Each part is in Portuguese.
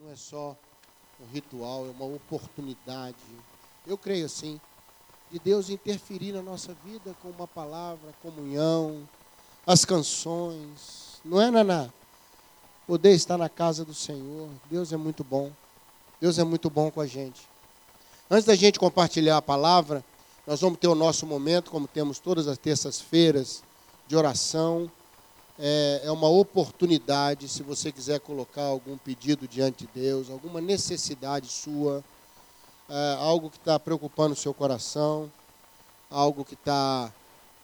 não é só um ritual, é uma oportunidade. Eu creio assim, de Deus interferir na nossa vida com uma palavra, comunhão, as canções. Não é, Naná? Poder estar na casa do Senhor. Deus é muito bom. Deus é muito bom com a gente. Antes da gente compartilhar a palavra, nós vamos ter o nosso momento, como temos todas as terças-feiras, de oração. É, é uma oportunidade, se você quiser colocar algum pedido diante de Deus, alguma necessidade sua, é, algo que está preocupando o seu coração, algo que está.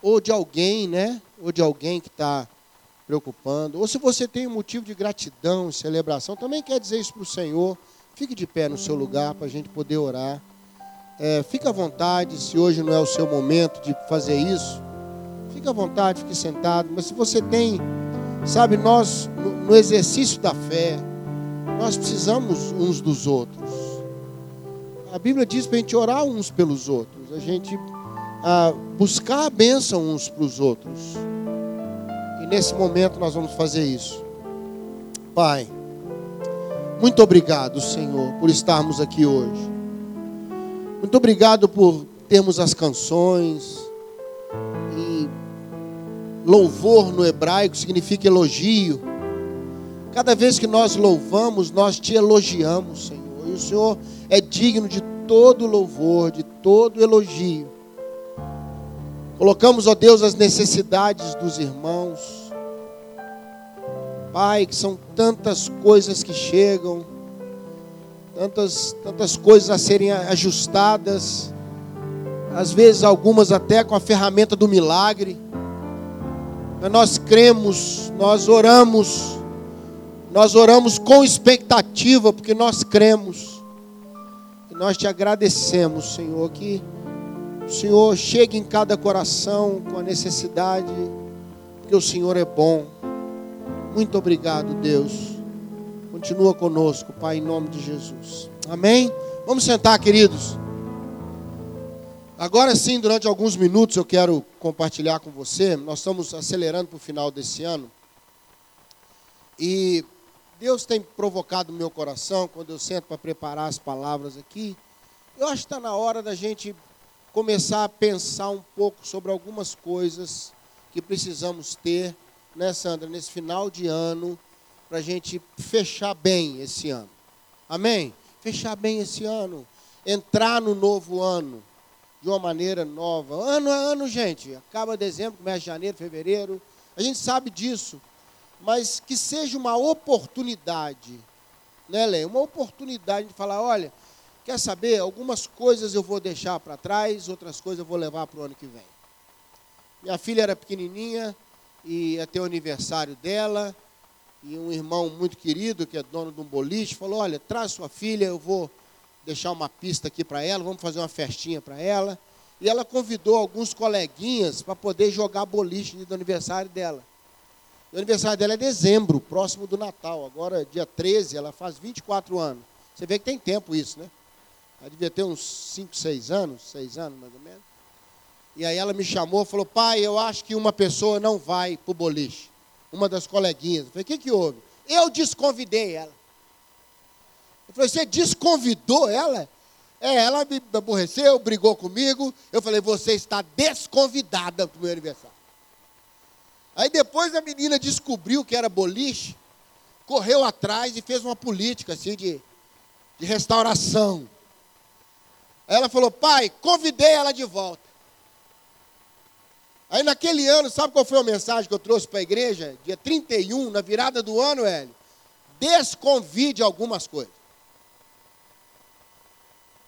Ou de alguém, né? Ou de alguém que está preocupando. Ou se você tem um motivo de gratidão e celebração, também quer dizer isso para o Senhor. Fique de pé no seu lugar para a gente poder orar. É, fique à vontade, se hoje não é o seu momento de fazer isso, fique à vontade, fique sentado. Mas se você tem, sabe, nós, no, exercício da fé, nós precisamos uns dos outros. A Bíblia diz para a gente orar uns pelos outros, a gente a buscar a bênção uns para os outros. E nesse momento nós vamos fazer isso. Pai, muito obrigado, Senhor, por estarmos aqui hoje. Muito obrigado por termos as canções. Louvor no hebraico significa elogio. Cada vez que nós louvamos, nós te elogiamos, Senhor. E o Senhor é digno de todo louvor, de todo elogio. Colocamos, ó Deus, as necessidades dos irmãos. Pai, que são tantas coisas que chegam tantas, tantas coisas a serem ajustadas, às vezes algumas até com a ferramenta do milagre. Nós cremos, nós oramos, nós oramos com expectativa, porque nós cremos. E nós te agradecemos, Senhor, que o Senhor chegue em cada coração com a necessidade, porque o Senhor é bom. Muito obrigado, Deus. Continua conosco, Pai, em nome de Jesus. Amém? Vamos sentar, queridos. Agora sim, durante alguns minutos eu quero compartilhar com você. Nós estamos acelerando para o final desse ano. E Deus tem provocado o meu coração quando eu sento para preparar as palavras aqui. Eu acho que está na hora da gente começar a pensar um pouco sobre algumas coisas que precisamos ter, né, Sandra, nesse final de ano para a gente fechar bem esse ano. Amém? Fechar bem esse ano. Entrar no novo ano de uma maneira nova. Ano a ano, gente. Acaba dezembro, começa janeiro, fevereiro. A gente sabe disso. Mas que seja uma oportunidade, né, Lê? Uma oportunidade de falar: olha, quer saber? Algumas coisas eu vou deixar para trás, outras coisas eu vou levar para o ano que vem. Minha filha era pequenininha e ia ter o aniversário dela e um irmão muito querido, que é dono de um boliche, falou: Olha, traz sua filha, eu vou deixar uma pista aqui para ela, vamos fazer uma festinha para ela. E ela convidou alguns coleguinhas para poder jogar boliche do aniversário dela. O aniversário dela é dezembro, próximo do Natal. Agora, dia 13, ela faz 24 anos. Você vê que tem tempo isso, né? Ela devia ter uns 5, 6 anos, 6 anos mais ou menos. E aí ela me chamou e falou: Pai, eu acho que uma pessoa não vai para o boliche uma das coleguinhas. Eu falei, o que, que houve? Eu desconvidei ela. Eu falei, você desconvidou ela? É, ela me aborreceu, brigou comigo. Eu falei, você está desconvidada para o meu aniversário. Aí depois a menina descobriu que era boliche, correu atrás e fez uma política assim de, de restauração. Aí ela falou, pai, convidei ela de volta. Aí naquele ano, sabe qual foi a mensagem que eu trouxe para a igreja? Dia 31, na virada do ano, Hélio. Desconvide algumas coisas.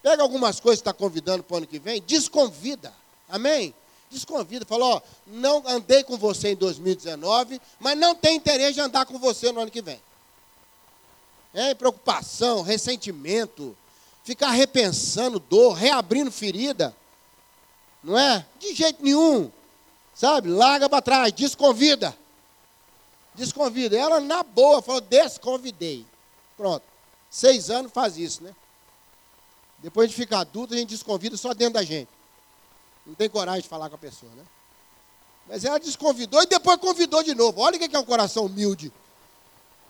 Pega algumas coisas que está convidando para o ano que vem, desconvida. Amém? Desconvida. Falou, ó, não andei com você em 2019, mas não tem interesse de andar com você no ano que vem. É, preocupação, ressentimento, ficar repensando dor, reabrindo ferida. Não é? De jeito nenhum. Sabe? Larga para trás, desconvida. Desconvida. Ela, na boa, falou: desconvidei. Pronto. Seis anos faz isso, né? Depois de ficar adulto, a gente desconvida só dentro da gente. Não tem coragem de falar com a pessoa, né? Mas ela desconvidou e depois convidou de novo. Olha o que é um coração humilde.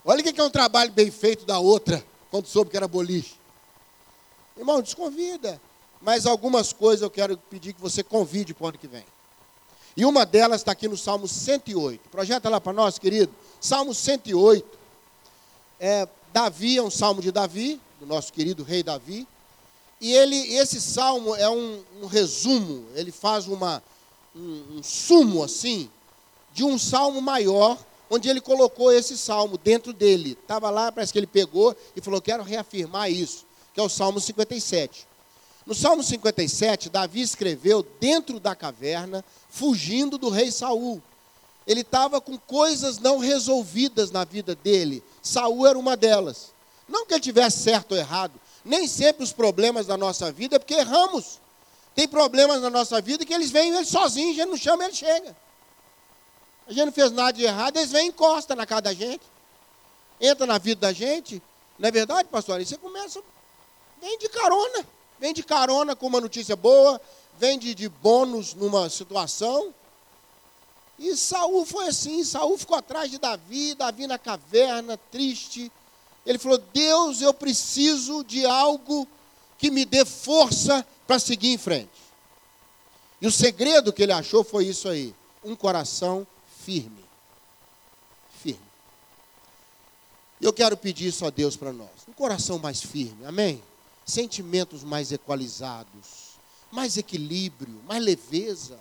Olha o que é um trabalho bem feito da outra. quando soube que era boliche. Irmão, desconvida. Mas algumas coisas eu quero pedir que você convide para o ano que vem. E uma delas está aqui no Salmo 108. Projeta lá para nós, querido. Salmo 108. É, Davi é um salmo de Davi, do nosso querido rei Davi. E ele, esse salmo é um, um resumo, ele faz uma, um, um sumo assim, de um salmo maior, onde ele colocou esse salmo dentro dele. Estava lá, parece que ele pegou e falou: Quero reafirmar isso, que é o Salmo 57. No Salmo 57, Davi escreveu dentro da caverna, fugindo do rei Saul. Ele estava com coisas não resolvidas na vida dele. Saul era uma delas. Não que ele tivesse certo ou errado. Nem sempre os problemas da nossa vida é porque erramos. Tem problemas na nossa vida que eles vêm ele sozinho, a gente não chama, ele chega. A gente não fez nada de errado, eles vêm e encosta na casa da gente. Entra na vida da gente. Não é verdade, pastor? E você começa, vem de carona. Vem de carona com uma notícia boa, vem de, de bônus numa situação. E Saul foi assim, Saul ficou atrás de Davi, Davi na caverna, triste. Ele falou: Deus, eu preciso de algo que me dê força para seguir em frente. E o segredo que ele achou foi isso aí: um coração firme. Firme. Eu quero pedir isso a Deus para nós: um coração mais firme, amém? Sentimentos mais equalizados, mais equilíbrio, mais leveza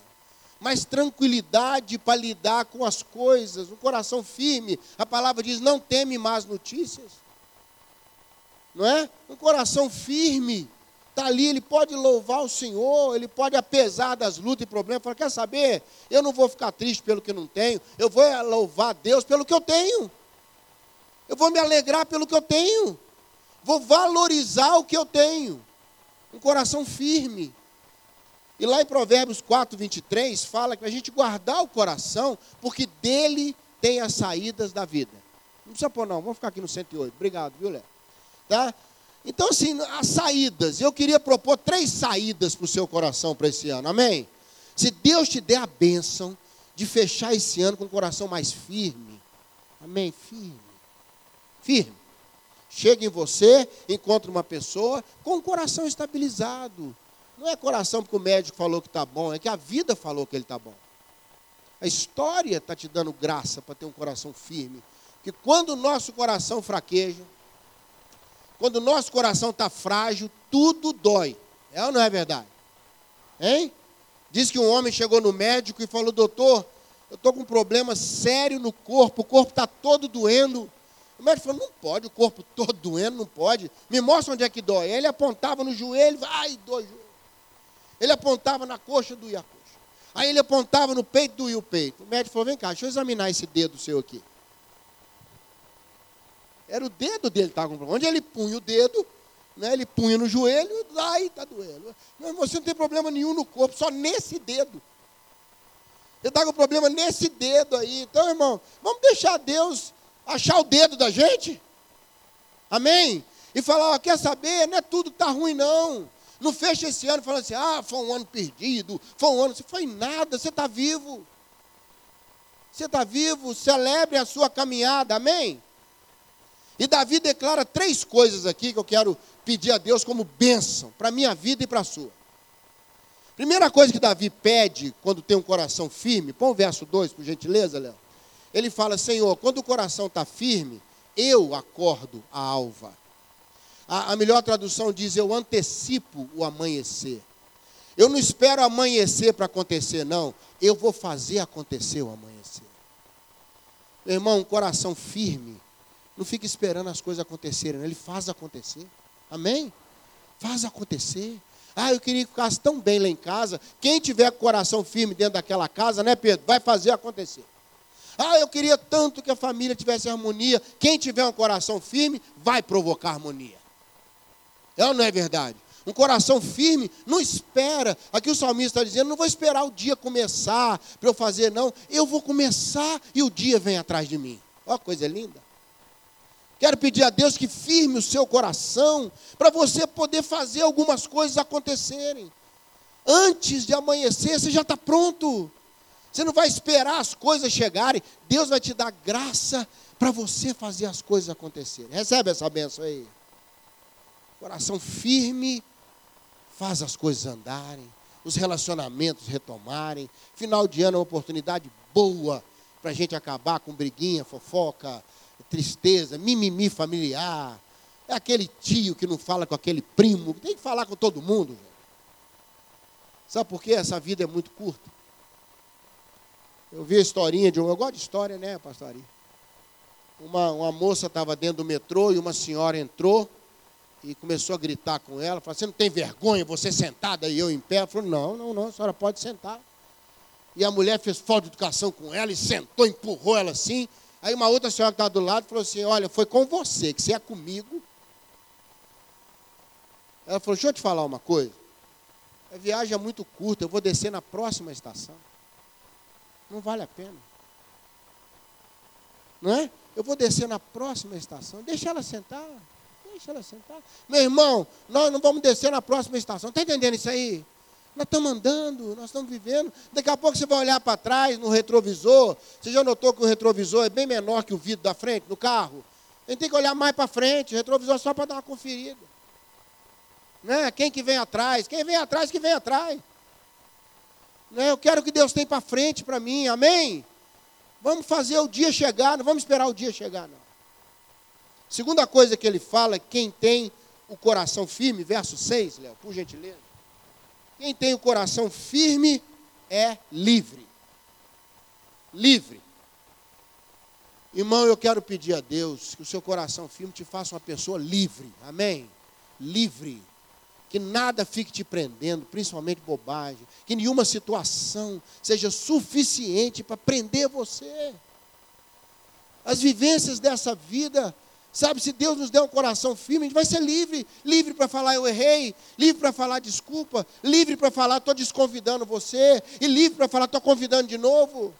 mais tranquilidade para lidar com as coisas, um coração firme. A palavra diz: não teme más notícias. Não é? Um coração firme. Está ali, ele pode louvar o Senhor, ele pode, apesar das lutas e problemas, falar: quer saber? Eu não vou ficar triste pelo que não tenho, eu vou louvar Deus pelo que eu tenho. Eu vou me alegrar pelo que eu tenho. Vou valorizar o que eu tenho. Um coração firme. E lá em Provérbios 4, 23, fala que a gente guardar o coração, porque dele tem as saídas da vida. Não precisa pôr, não, vamos ficar aqui no 108. Obrigado, viu, Léo? Tá? Então, assim, as saídas. Eu queria propor três saídas para o seu coração para esse ano. Amém? Se Deus te der a bênção de fechar esse ano com o coração mais firme. Amém? Firme. Firme. Chega em você, encontra uma pessoa com o coração estabilizado. Não é coração porque o médico falou que está bom, é que a vida falou que ele está bom. A história está te dando graça para ter um coração firme. Que quando o nosso coração fraqueja, quando o nosso coração está frágil, tudo dói. É ou não é verdade? Hein? Diz que um homem chegou no médico e falou: Doutor, eu estou com um problema sério no corpo, o corpo está todo doendo. O médico falou: Não pode, o corpo todo doendo, não pode. Me mostra onde é que dói. Ele apontava no joelho, ai, dói. Ele apontava na coxa, doía a coxa. Aí ele apontava no peito, doía o peito. O médico falou: Vem cá, deixa eu examinar esse dedo seu aqui. Era o dedo dele que estava com problema. Onde ele punha o dedo, né, ele punha no joelho, aí está doendo. Mas você não tem problema nenhum no corpo, só nesse dedo. Ele está com problema nesse dedo aí. Então, irmão, vamos deixar Deus achar o dedo da gente? Amém? E falar, ó, quer saber? Não é tudo que está ruim, não. Não fecha esse ano falando assim, ah, foi um ano perdido, foi um ano. Você foi nada, você está vivo. Você está vivo, celebre a sua caminhada, amém? E Davi declara três coisas aqui que eu quero pedir a Deus como bênção para a minha vida e para a sua. Primeira coisa que Davi pede quando tem um coração firme, põe o verso 2, por gentileza, Léo. Ele fala: Senhor, quando o coração está firme, eu acordo a alva. A, a melhor tradução diz: Eu antecipo o amanhecer. Eu não espero amanhecer para acontecer, não. Eu vou fazer acontecer o amanhecer. Meu irmão, um coração firme não fica esperando as coisas acontecerem, ele faz acontecer. Amém? Faz acontecer. Ah, eu queria que ficasse tão bem lá em casa. Quem tiver coração firme dentro daquela casa, né, Pedro? Vai fazer acontecer. Ah, eu queria tanto que a família tivesse harmonia. Quem tiver um coração firme, vai provocar harmonia. É ou não é verdade? Um coração firme não espera. Aqui o salmista está dizendo: não vou esperar o dia começar para eu fazer, não. Eu vou começar e o dia vem atrás de mim. Olha coisa linda. Quero pedir a Deus que firme o seu coração para você poder fazer algumas coisas acontecerem. Antes de amanhecer, você já está pronto. Você não vai esperar as coisas chegarem. Deus vai te dar graça para você fazer as coisas acontecerem. Recebe essa benção aí. Coração firme faz as coisas andarem, os relacionamentos retomarem. Final de ano é uma oportunidade boa para a gente acabar com briguinha, fofoca, tristeza, mimimi familiar. É aquele tio que não fala com aquele primo, tem que falar com todo mundo. Sabe por quê? Essa vida é muito curta. Eu vi a historinha de uma. Eu gosto de história, né, pastorinha? Uma, uma moça estava dentro do metrô e uma senhora entrou e começou a gritar com ela. Falou: Você não tem vergonha, você sentada e eu em pé? Ela falou: Não, não, não, a senhora pode sentar. E a mulher fez falta de educação com ela e sentou, empurrou ela assim. Aí uma outra senhora que estava do lado falou assim: Olha, foi com você, que você é comigo. Ela falou: Deixa eu te falar uma coisa. A viagem é muito curta, eu vou descer na próxima estação. Não vale a pena. Não é? Eu vou descer na próxima estação. Deixa ela sentar. Deixa ela sentar. Meu irmão, nós não vamos descer na próxima estação. Está entendendo isso aí? Nós estamos andando, nós estamos vivendo. Daqui a pouco você vai olhar para trás no retrovisor. Você já notou que o retrovisor é bem menor que o vidro da frente no carro? A gente tem que olhar mais para frente, o retrovisor só para dar uma conferida. Né? Quem que vem atrás? Quem vem atrás que vem atrás. Né? Eu quero que Deus tenha para frente para mim, amém? Vamos fazer o dia chegar, não vamos esperar o dia chegar, não. Segunda coisa que ele fala, quem tem o coração firme, verso 6, Léo, por gentileza. Quem tem o coração firme é livre. Livre. Irmão, eu quero pedir a Deus que o seu coração firme te faça uma pessoa livre. Amém? Livre que nada fique te prendendo, principalmente bobagem, que nenhuma situação seja suficiente para prender você. As vivências dessa vida, sabe, se Deus nos der um coração firme, a gente vai ser livre, livre para falar eu errei, livre para falar desculpa, livre para falar estou desconvidando você, e livre para falar estou convidando de novo.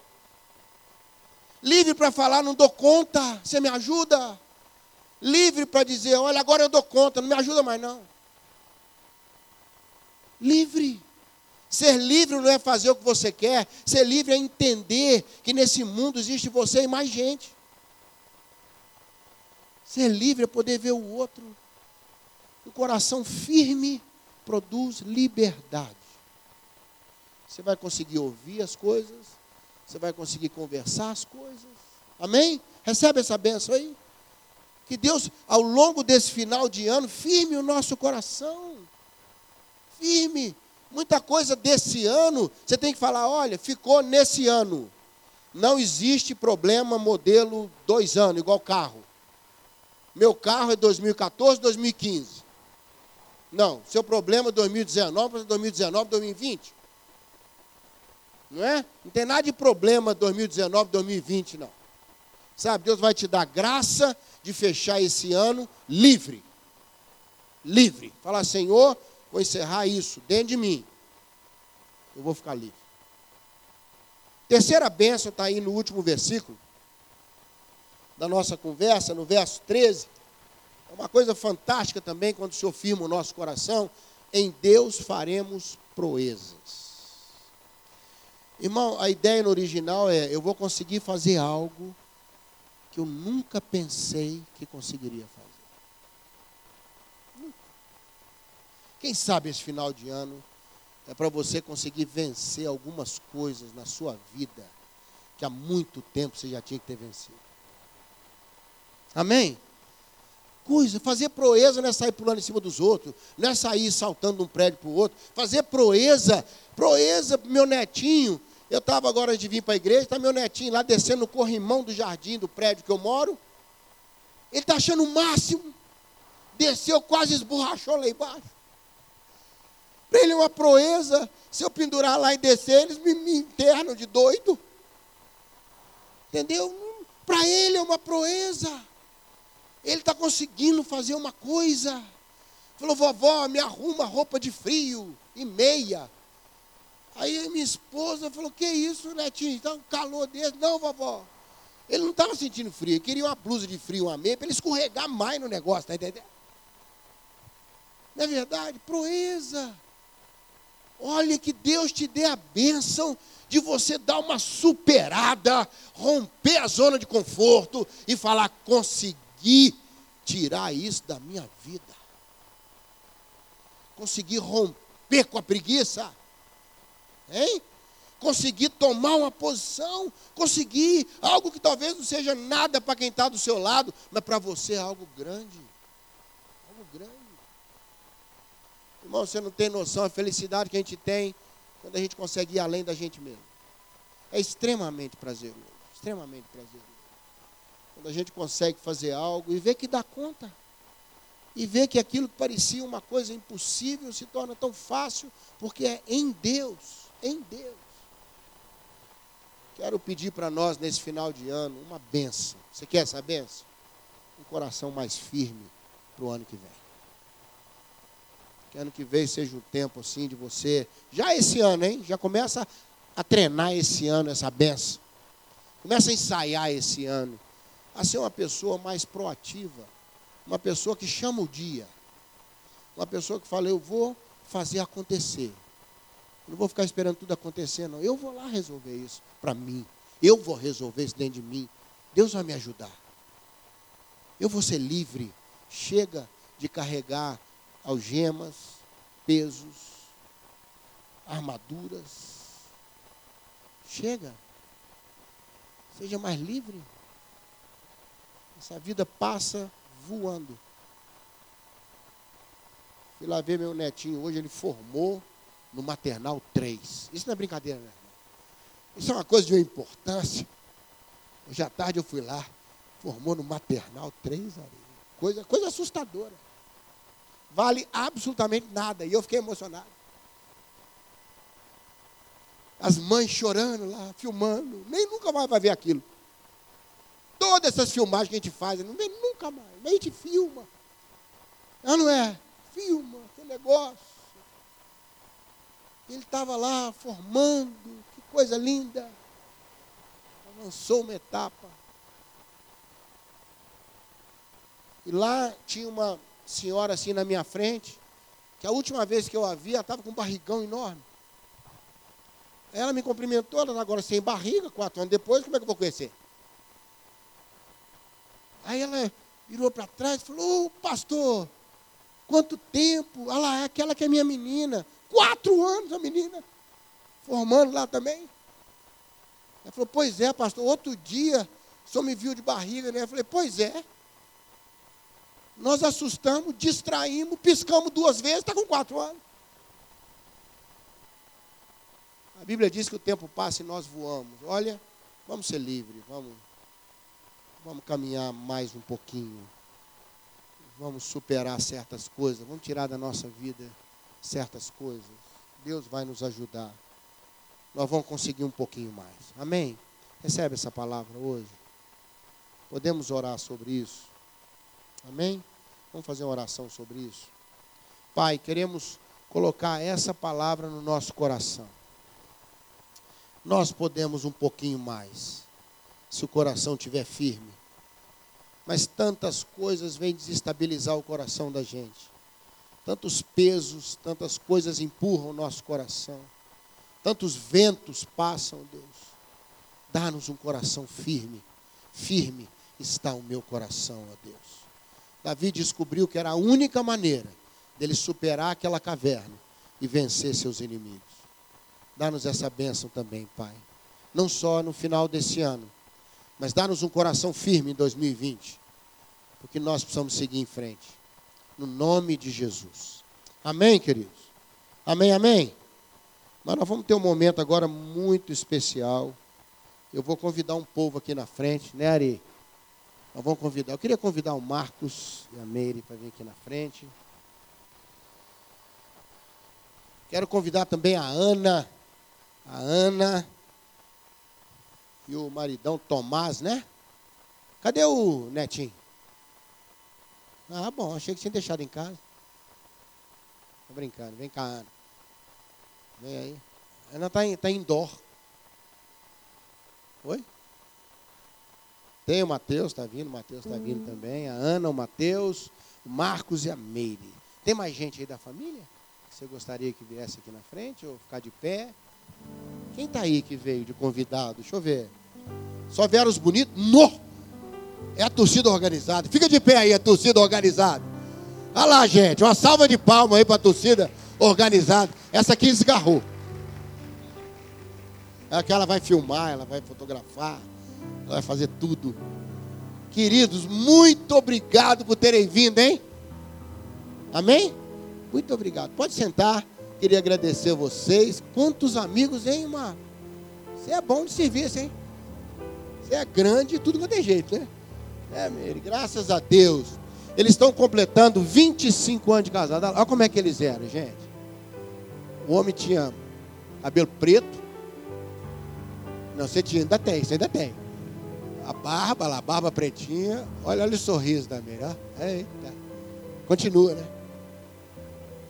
Livre para falar não dou conta, você me ajuda. Livre para dizer, olha, agora eu dou conta, não me ajuda mais não livre. Ser livre não é fazer o que você quer, ser livre é entender que nesse mundo existe você e mais gente. Ser livre é poder ver o outro. O coração firme produz liberdade. Você vai conseguir ouvir as coisas, você vai conseguir conversar as coisas. Amém? Recebe essa benção aí. Que Deus, ao longo desse final de ano, firme o nosso coração firme. Muita coisa desse ano, você tem que falar: olha, ficou nesse ano. Não existe problema modelo dois anos, igual carro. Meu carro é 2014, 2015. Não, seu problema é 2019, 2019, 2020. Não é? Não tem nada de problema 2019, 2020, não. Sabe, Deus vai te dar graça de fechar esse ano livre. Livre. Falar, Senhor, vou encerrar isso dentro de mim. Eu vou ficar livre. Terceira bênção está aí no último versículo da nossa conversa, no verso 13. É uma coisa fantástica também quando o Senhor firma o nosso coração. Em Deus faremos proezas. Irmão, a ideia no original é: eu vou conseguir fazer algo que eu nunca pensei que conseguiria fazer. Quem sabe esse final de ano é para você conseguir vencer algumas coisas na sua vida que há muito tempo você já tinha que ter vencido. Amém? Coisa, fazer proeza não é sair pulando em cima dos outros, não é sair saltando de um prédio para o outro. Fazer proeza, proeza para meu netinho. Eu estava agora de vir para a igreja, está meu netinho lá descendo no corrimão do jardim do prédio que eu moro. Ele está achando o máximo. Desceu, quase esborrachou lá embaixo. Para ele é uma proeza. Se eu pendurar lá e descer, eles me, me internam de doido. Entendeu? Para ele é uma proeza. Ele está conseguindo fazer uma coisa. Falou, vovó, me arruma roupa de frio e meia. Aí minha esposa falou, que isso, netinho? Está um calor desse. Não, vovó. Ele não estava sentindo frio, ele queria uma blusa de frio, uma meia, para ele escorregar mais no negócio, tá entendendo? Não é verdade? Proeza. Olha que Deus te dê a bênção de você dar uma superada, romper a zona de conforto e falar: consegui tirar isso da minha vida. conseguir romper com a preguiça, hein? Conseguir tomar uma posição, conseguir algo que talvez não seja nada para quem está do seu lado, mas para você é algo grande. Algo grande. Irmão, você não tem noção da felicidade que a gente tem quando a gente consegue ir além da gente mesmo. É extremamente prazeroso, extremamente prazeroso. Quando a gente consegue fazer algo e ver que dá conta e ver que aquilo que parecia uma coisa impossível se torna tão fácil, porque é em Deus, em Deus. Quero pedir para nós nesse final de ano uma benção. Você quer essa benção? Um coração mais firme para o ano que vem. Que ano que vem seja um tempo assim de você, já esse ano, hein? Já começa a treinar esse ano essa benção. Começa a ensaiar esse ano a ser uma pessoa mais proativa uma pessoa que chama o dia. Uma pessoa que fala, eu vou fazer acontecer. Eu não vou ficar esperando tudo acontecer, não. Eu vou lá resolver isso para mim. Eu vou resolver isso dentro de mim. Deus vai me ajudar. Eu vou ser livre. Chega de carregar algemas, pesos, armaduras. Chega. Seja mais livre. Essa vida passa voando. Fui lá ver meu netinho hoje, ele formou no maternal 3. Isso não é brincadeira, né? Isso é uma coisa de uma importância. Hoje à tarde eu fui lá, formou no maternal 3, coisa, coisa assustadora. Vale absolutamente nada. E eu fiquei emocionado. As mães chorando lá, filmando. Nem nunca mais vai ver aquilo. Todas essas filmagens que a gente faz, não vê nunca mais. A gente filma. Não, não é? Filma, que negócio. Ele estava lá formando, que coisa linda. Avançou uma etapa. E lá tinha uma senhora assim na minha frente, que a última vez que eu a vi, ela estava com um barrigão enorme. Ela me cumprimentou, ela agora sem barriga, quatro anos depois, como é que eu vou conhecer? Aí ela virou para trás e falou: oh, pastor, quanto tempo? Olha lá, é aquela que é minha menina. Quatro anos a menina, formando lá também. Ela falou: Pois é, pastor, outro dia só me viu de barriga, né? Eu falei: Pois é. Nós assustamos, distraímos, piscamos duas vezes, está com quatro anos. A Bíblia diz que o tempo passa e nós voamos. Olha, vamos ser livres, vamos Vamos caminhar mais um pouquinho. Vamos superar certas coisas. Vamos tirar da nossa vida certas coisas. Deus vai nos ajudar. Nós vamos conseguir um pouquinho mais. Amém? Recebe essa palavra hoje. Podemos orar sobre isso. Amém? Vamos fazer uma oração sobre isso. Pai, queremos colocar essa palavra no nosso coração. Nós podemos um pouquinho mais se o coração estiver firme. Mas tantas coisas vêm desestabilizar o coração da gente. Tantos pesos, tantas coisas empurram o nosso coração. Tantos ventos passam, Deus. Dá-nos um coração firme. Firme está o meu coração, ó Deus. Davi descobriu que era a única maneira dele superar aquela caverna e vencer seus inimigos. Dá-nos essa bênção também, Pai. Não só no final desse ano, mas dá-nos um coração firme em 2020, porque nós precisamos seguir em frente. No nome de Jesus. Amém, queridos? Amém, amém? Mas nós vamos ter um momento agora muito especial. Eu vou convidar um povo aqui na frente, né, Ari? Nós vamos convidar. Eu queria convidar o Marcos e a Meire para vir aqui na frente. Quero convidar também a Ana. A Ana e o maridão Tomás, né? Cadê o netinho? Ah, bom, achei que tinha deixado em casa. Tô brincando, vem cá, Ana. Vem aí. Ana tá em, tá em dó. Oi? Tem o Matheus, tá vindo, o Matheus tá vindo uhum. também. A Ana, o Matheus, o Marcos e a Meire. Tem mais gente aí da família? Você gostaria que viesse aqui na frente ou ficar de pé? Quem está aí que veio de convidado? Deixa eu ver. Só vieram os bonitos? No! É a torcida organizada. Fica de pé aí, a torcida organizada. Olha lá, gente, uma salva de palmas aí para a torcida organizada. Essa aqui esgarrou. Aquela vai filmar, ela vai fotografar, ela vai fazer tudo. Queridos, muito obrigado por terem vindo, hein? Amém? Muito obrigado. Pode sentar. Queria agradecer vocês. Quantos amigos, hein, Mar? Você é bom de serviço, hein? Você é grande e tudo quanto é jeito, né? É, Meire, graças a Deus. Eles estão completando 25 anos de casado. Olha como é que eles eram, gente. O homem tinha cabelo preto. Não, você tinha, ainda tem, você ainda tem. A barba lá, a barba pretinha. Olha, olha o sorriso da Meire. Eita. Continua, né?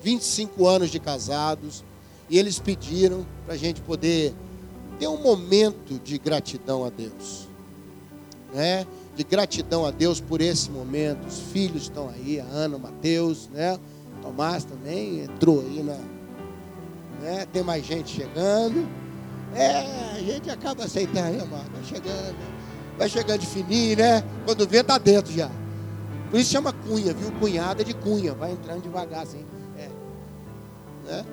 25 anos de casados. E eles pediram para a gente poder ter um momento de gratidão a Deus. Né? De gratidão a Deus por esse momento. Os filhos estão aí, a Ana, o Mateus, né? Tomás também entrou aí na. Né? Tem mais gente chegando. É, a gente acaba aceitando, né, mano? Vai chegando, vai chegando de fininho, né? Quando vê, tá dentro já. Por isso chama cunha, viu? Cunhada de cunha, vai entrando devagar assim. Né?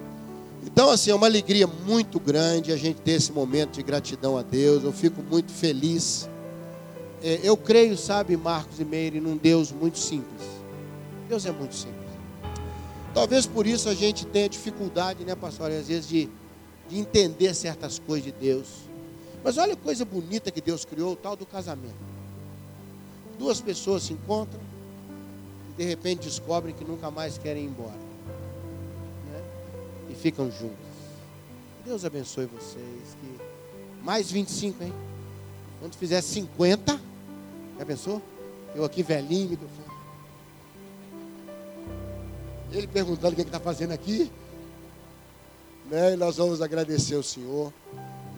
Então, assim, é uma alegria muito grande a gente ter esse momento de gratidão a Deus. Eu fico muito feliz. É, eu creio, sabe, Marcos e Meire, num Deus muito simples. Deus é muito simples. Talvez por isso a gente tenha dificuldade, né, pastor, às vezes de, de entender certas coisas de Deus. Mas olha a coisa bonita que Deus criou, o tal do casamento. Duas pessoas se encontram e de repente descobrem que nunca mais querem ir embora ficam juntos. Deus abençoe vocês. Que mais 25, hein? Quando fizer 50, já pensou? Eu aqui velhinho, ele perguntando o que é está fazendo aqui. Né? E nós vamos agradecer o Senhor.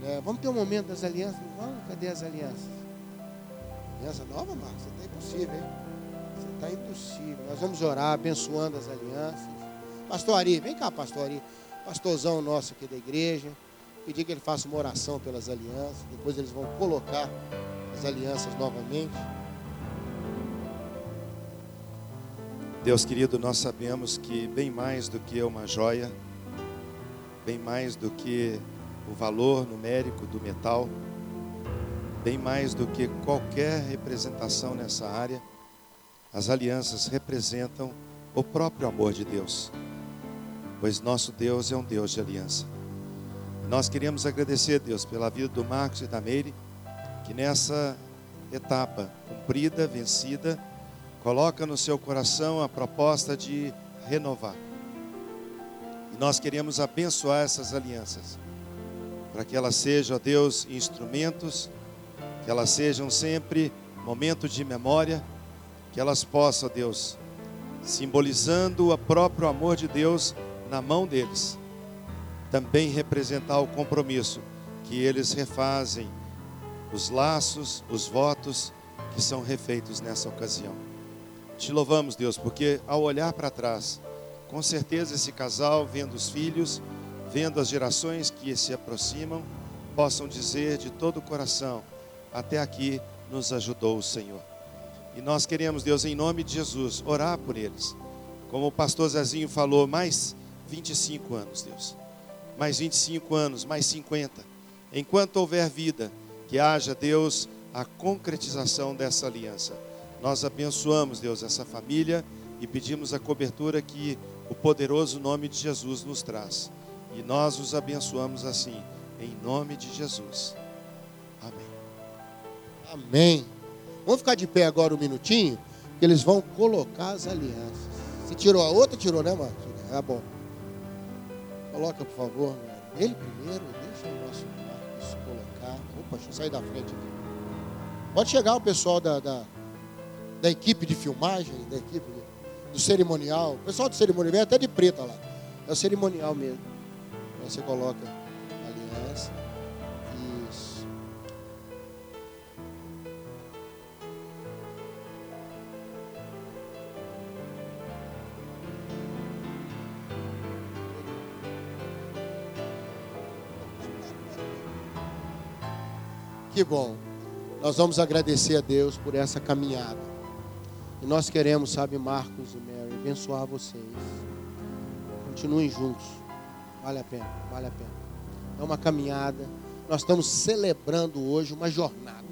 Né? Vamos ter um momento das alianças? Vamos, cadê as alianças? Aliança nova, Marcos? Você está impossível, hein? Você está impossível. Nós vamos orar abençoando as alianças. Pastor Ari, vem cá, pastor Ari pastorzão nosso aqui da igreja, pedir que ele faça uma oração pelas alianças, depois eles vão colocar as alianças novamente. Deus querido, nós sabemos que bem mais do que uma joia, bem mais do que o valor numérico do metal, bem mais do que qualquer representação nessa área, as alianças representam o próprio amor de Deus pois nosso Deus é um Deus de aliança. Nós queremos agradecer, Deus, pela vida do Marcos e da Meire, que nessa etapa cumprida, vencida, coloca no seu coração a proposta de renovar. E nós queremos abençoar essas alianças, para que elas sejam, Deus, instrumentos, que elas sejam sempre momento de memória, que elas possam, Deus, simbolizando o próprio amor de Deus, na mão deles, também representar o compromisso que eles refazem, os laços, os votos que são refeitos nessa ocasião. Te louvamos, Deus, porque ao olhar para trás, com certeza esse casal, vendo os filhos, vendo as gerações que se aproximam, possam dizer de todo o coração: até aqui nos ajudou o Senhor. E nós queremos, Deus, em nome de Jesus, orar por eles. Como o pastor Zezinho falou, mais 25 anos, Deus. Mais 25 anos, mais 50. Enquanto houver vida, que haja, Deus, a concretização dessa aliança. Nós abençoamos, Deus, essa família e pedimos a cobertura que o poderoso nome de Jesus nos traz. E nós os abençoamos assim, em nome de Jesus. Amém. Amém. Vamos ficar de pé agora um minutinho, que eles vão colocar as alianças. Você tirou a outra? Tirou, né, Marcos? É bom. Coloca, por favor, ele primeiro, deixa o nosso Marcos colocar. Opa, deixa eu sair da frente aqui. Pode chegar o pessoal da, da, da equipe de filmagem, da equipe do cerimonial. O pessoal do cerimonial vem até de preta lá. É o cerimonial mesmo. Aí você coloca Que bom. Nós vamos agradecer a Deus por essa caminhada. E nós queremos, sabe, Marcos e Mary, abençoar vocês. Continuem juntos. Vale a pena, vale a pena. É uma caminhada. Nós estamos celebrando hoje uma jornada.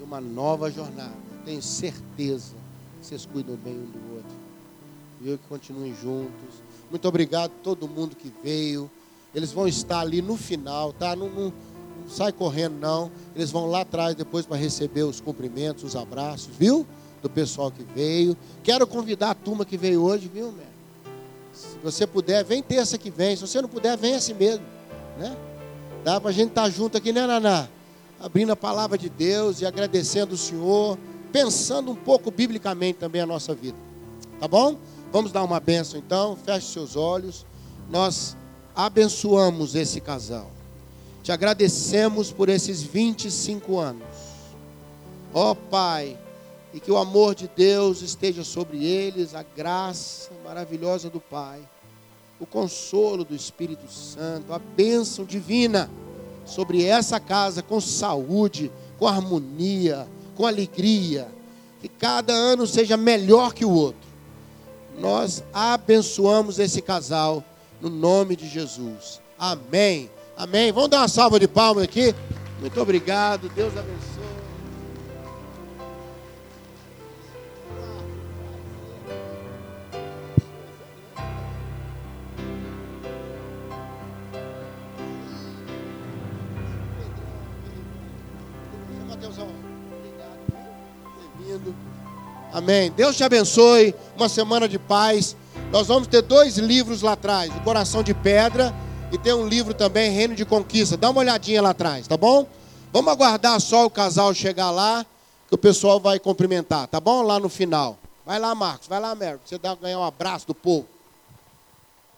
Uma nova jornada. Tenho certeza que vocês cuidam bem um do outro. Viu? Que continuem juntos. Muito obrigado a todo mundo que veio. Eles vão estar ali no final, tá? Não, não, sai correndo, não. Eles vão lá atrás depois para receber os cumprimentos, os abraços, viu? Do pessoal que veio. Quero convidar a turma que veio hoje, viu, Mé? Se você puder, vem terça que vem. Se você não puder, vem assim mesmo. Né? Dá para a gente estar tá junto aqui, né, Naná? Abrindo a palavra de Deus e agradecendo o Senhor, pensando um pouco biblicamente também a nossa vida. Tá bom? Vamos dar uma benção então. Feche seus olhos. Nós abençoamos esse casal. Te agradecemos por esses 25 anos. Ó oh, Pai, e que o amor de Deus esteja sobre eles, a graça maravilhosa do Pai, o consolo do Espírito Santo, a bênção divina sobre essa casa com saúde, com harmonia, com alegria. Que cada ano seja melhor que o outro. Nós abençoamos esse casal no nome de Jesus. Amém. Amém. Vamos dar uma salva de palmas aqui. Muito obrigado. Deus abençoe. Amém. Deus te abençoe. Uma semana de paz. Nós vamos ter dois livros lá atrás: O Coração de Pedra e tem um livro também, Reino de Conquista. Dá uma olhadinha lá atrás, tá bom? Vamos aguardar só o casal chegar lá, que o pessoal vai cumprimentar, tá bom? Lá no final. Vai lá, Marcos, vai lá, Mary. Você dá ganhar um abraço do povo.